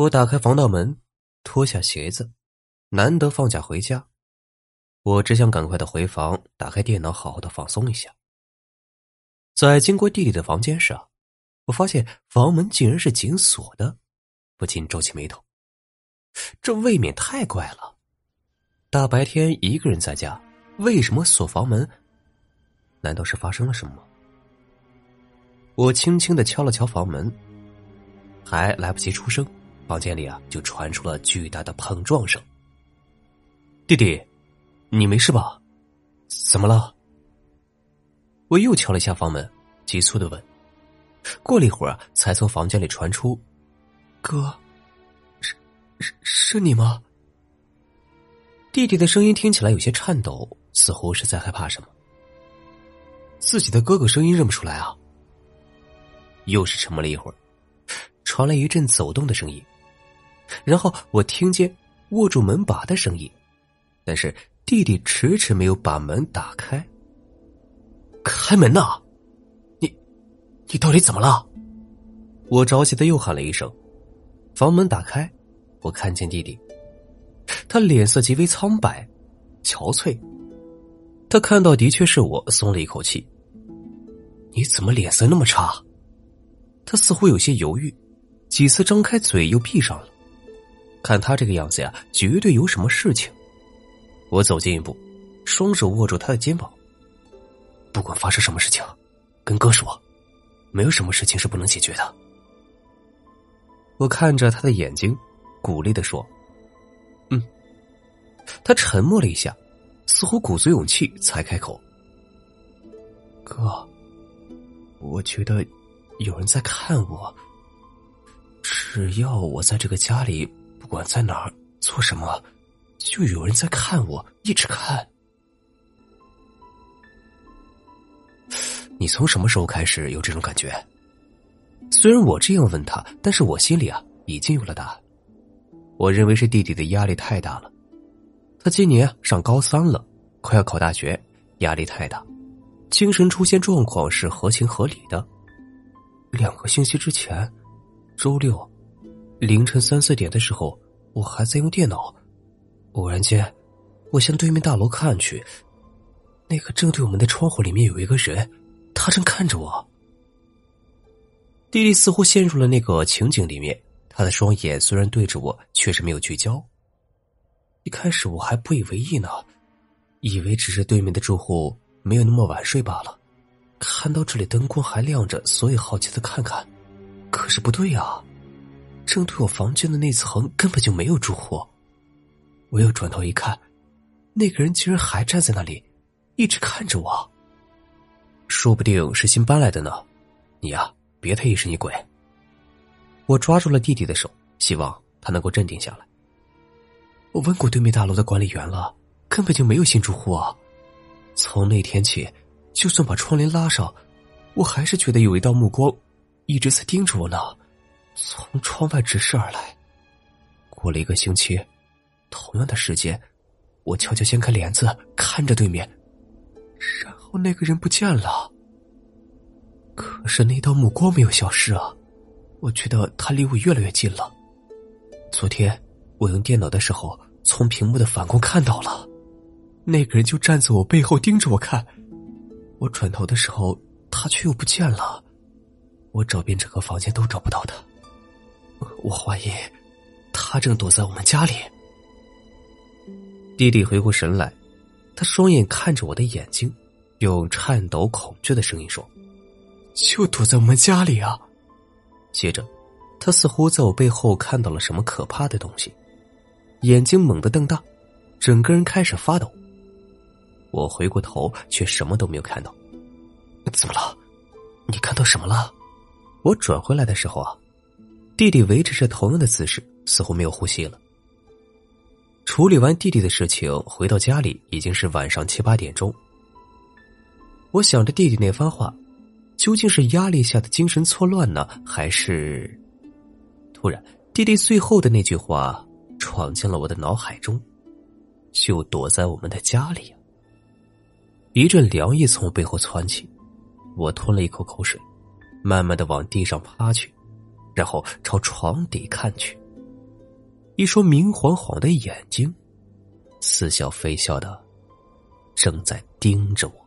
我打开防盗门，脱下鞋子，难得放假回家，我只想赶快的回房，打开电脑，好好的放松一下。在经过弟弟的房间时，我发现房门竟然是紧锁的，不禁皱起眉头。这未免太怪了，大白天一个人在家，为什么锁房门？难道是发生了什么？我轻轻的敲了敲房门，还来不及出声，房间里啊就传出了巨大的碰撞声。弟弟，你没事吧？怎么了？我又敲了一下房门，急促的问。过了一会儿，才从房间里传出：“哥。”是是是你吗？弟弟的声音听起来有些颤抖，似乎是在害怕什么。自己的哥哥声音认不出来啊！又是沉默了一会儿，传来一阵走动的声音，然后我听见握住门把的声音，但是弟弟迟迟没有把门打开。开门呐！你，你到底怎么了？我着急的又喊了一声，房门打开。我看见弟弟，他脸色极为苍白、憔悴。他看到的确是我，松了一口气。你怎么脸色那么差？他似乎有些犹豫，几次张开嘴又闭上了。看他这个样子呀，绝对有什么事情。我走近一步，双手握住他的肩膀。不管发生什么事情，跟哥说，没有什么事情是不能解决的。我看着他的眼睛。鼓励的说：“嗯。”他沉默了一下，似乎鼓足勇气才开口：“哥，我觉得有人在看我。只要我在这个家里，不管在哪儿做什么，就有人在看我，一直看。你从什么时候开始有这种感觉？”虽然我这样问他，但是我心里啊已经有了答案。我认为是弟弟的压力太大了，他今年上高三了，快要考大学，压力太大，精神出现状况是合情合理的。两个星期之前，周六凌晨三四点的时候，我还在用电脑，偶然间，我向对面大楼看去，那个正对我们的窗户里面有一个人，他正看着我。弟弟似乎陷入了那个情景里面。他的双眼虽然对着我，却是没有聚焦。一开始我还不以为意呢，以为只是对面的住户没有那么晚睡罢了。看到这里灯光还亮着，所以好奇的看看。可是不对呀，正对我房间的那层根本就没有住户。我又转头一看，那个人竟然还站在那里，一直看着我。说不定是新搬来的呢。你呀，别太疑神疑鬼。我抓住了弟弟的手，希望他能够镇定下来。我问过对面大楼的管理员了，根本就没有新住户啊！从那天起，就算把窗帘拉上，我还是觉得有一道目光一直在盯着我呢，从窗外直视而来。过了一个星期，同样的时间，我悄悄掀开帘子看着对面，然后那个人不见了。可是那道目光没有消失啊！我觉得他离我越来越近了。昨天我用电脑的时候，从屏幕的反光看到了，那个人就站在我背后盯着我看。我转头的时候，他却又不见了。我找遍整个房间都找不到他。我怀疑他正躲在我们家里。弟弟回过神来，他双眼看着我的眼睛，用颤抖恐惧的声音说：“就躲在我们家里啊！”接着，他似乎在我背后看到了什么可怕的东西，眼睛猛地瞪大，整个人开始发抖。我回过头，却什么都没有看到。怎么了？你看到什么了？我转回来的时候啊，弟弟维持着同样的姿势，似乎没有呼吸了。处理完弟弟的事情，回到家里已经是晚上七八点钟。我想着弟弟那番话。究竟是压力下的精神错乱呢，还是……突然，弟弟最后的那句话闯进了我的脑海中，就躲在我们的家里。一阵凉意从我背后窜起，我吞了一口口水，慢慢的往地上趴去，然后朝床底看去。一双明晃晃的眼睛，似笑非笑的，正在盯着我。